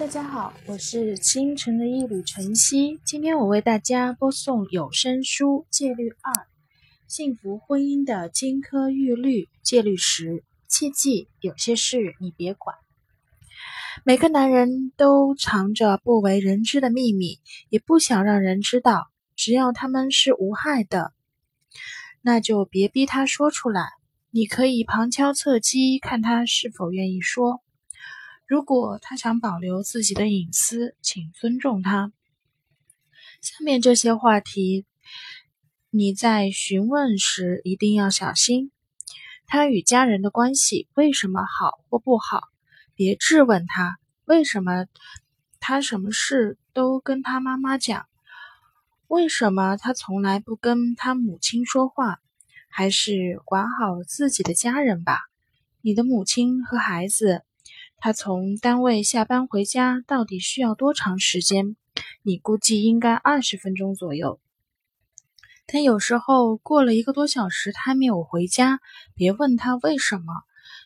大家好，我是清晨的一缕晨曦。今天我为大家播送有声书《戒律二：幸福婚姻的金科玉律》。戒律十：切记，有些事你别管。每个男人都藏着不为人知的秘密，也不想让人知道。只要他们是无害的，那就别逼他说出来。你可以旁敲侧击，看他是否愿意说。如果他想保留自己的隐私，请尊重他。下面这些话题，你在询问时一定要小心。他与家人的关系为什么好或不好？别质问他为什么他什么事都跟他妈妈讲，为什么他从来不跟他母亲说话？还是管好自己的家人吧。你的母亲和孩子。他从单位下班回家到底需要多长时间？你估计应该二十分钟左右。但有时候过了一个多小时，他还没有回家。别问他为什么，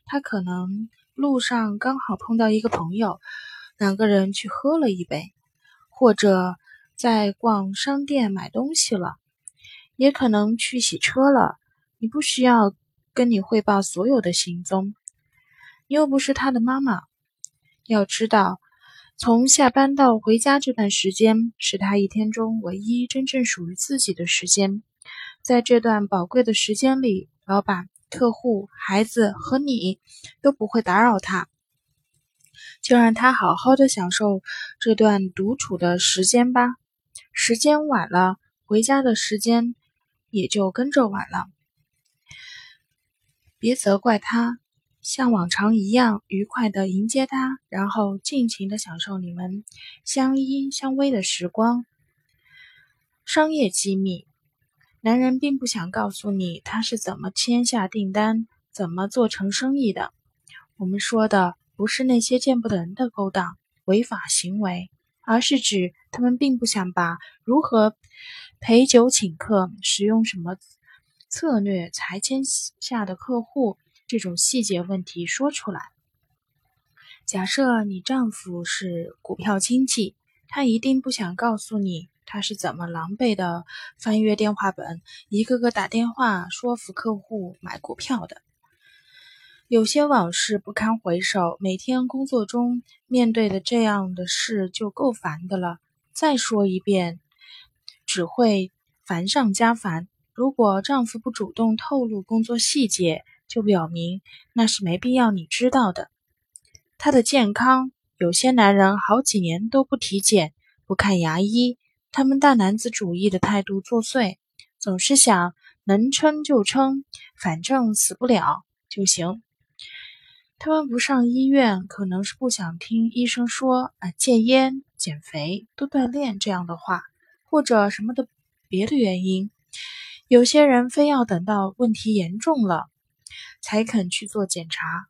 他可能路上刚好碰到一个朋友，两个人去喝了一杯，或者在逛商店买东西了，也可能去洗车了。你不需要跟你汇报所有的行踪。你又不是他的妈妈，要知道，从下班到回家这段时间是他一天中唯一真正属于自己的时间。在这段宝贵的时间里，老板、客户、孩子和你都不会打扰他，就让他好好的享受这段独处的时间吧。时间晚了，回家的时间也就跟着晚了。别责怪他。像往常一样愉快地迎接他，然后尽情地享受你们相依相偎的时光。商业机密，男人并不想告诉你他是怎么签下订单、怎么做成生意的。我们说的不是那些见不得人的勾当、违法行为，而是指他们并不想把如何陪酒请客、使用什么策略才签下的客户。这种细节问题说出来。假设你丈夫是股票经纪，他一定不想告诉你他是怎么狼狈的翻阅电话本，一个个打电话说服客户买股票的。有些往事不堪回首，每天工作中面对的这样的事就够烦的了。再说一遍，只会烦上加烦。如果丈夫不主动透露工作细节，就表明那是没必要你知道的。他的健康，有些男人好几年都不体检、不看牙医，他们大男子主义的态度作祟，总是想能撑就撑，反正死不了就行。他们不上医院，可能是不想听医生说啊戒烟、减肥、多锻炼这样的话，或者什么的别的原因。有些人非要等到问题严重了。才肯去做检查。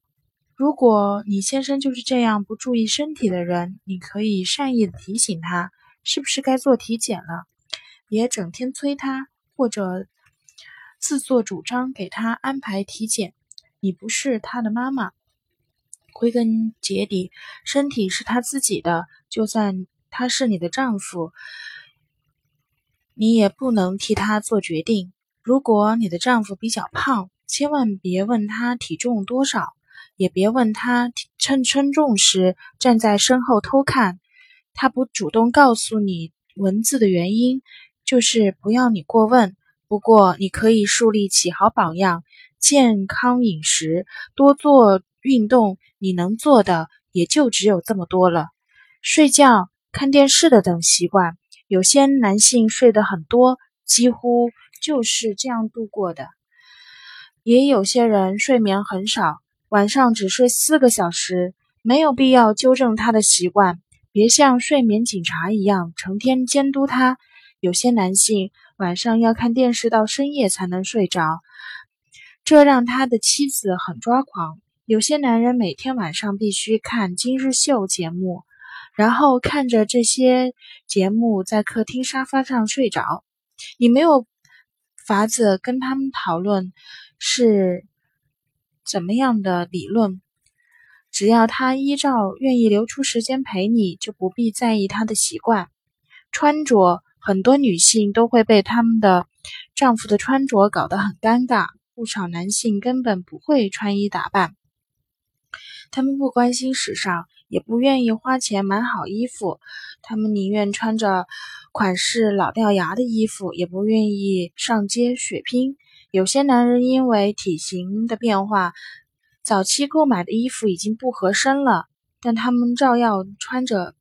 如果你先生就是这样不注意身体的人，你可以善意的提醒他，是不是该做体检了？别整天催他，或者自作主张给他安排体检。你不是他的妈妈，归根结底，身体是他自己的。就算他是你的丈夫，你也不能替他做决定。如果你的丈夫比较胖，千万别问他体重多少，也别问他称称重时站在身后偷看。他不主动告诉你文字的原因，就是不要你过问。不过你可以树立起好榜样，健康饮食，多做运动。你能做的也就只有这么多了。睡觉、看电视的等习惯，有些男性睡得很多，几乎就是这样度过的。也有些人睡眠很少，晚上只睡四个小时，没有必要纠正他的习惯，别像睡眠警察一样成天监督他。有些男性晚上要看电视到深夜才能睡着，这让他的妻子很抓狂。有些男人每天晚上必须看今日秀节目，然后看着这些节目在客厅沙发上睡着，你没有法子跟他们讨论。是怎么样的理论？只要他依照愿意留出时间陪你，就不必在意他的习惯穿着。很多女性都会被他们的丈夫的穿着搞得很尴尬。不少男性根本不会穿衣打扮，他们不关心时尚，也不愿意花钱买好衣服，他们宁愿穿着款式老掉牙的衣服，也不愿意上街血拼。有些男人因为体型的变化，早期购买的衣服已经不合身了，但他们照样穿着。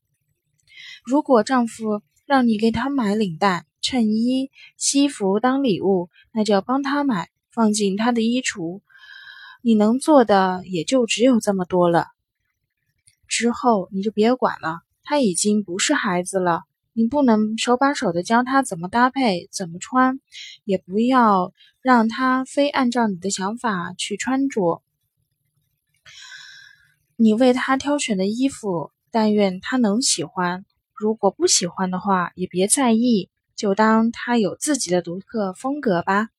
如果丈夫让你给他买领带、衬衣、西服当礼物，那就要帮他买。放进他的衣橱，你能做的也就只有这么多了。之后你就别管了，他已经不是孩子了，你不能手把手的教他怎么搭配、怎么穿，也不要让他非按照你的想法去穿着。你为他挑选的衣服，但愿他能喜欢；如果不喜欢的话，也别在意，就当他有自己的独特风格吧。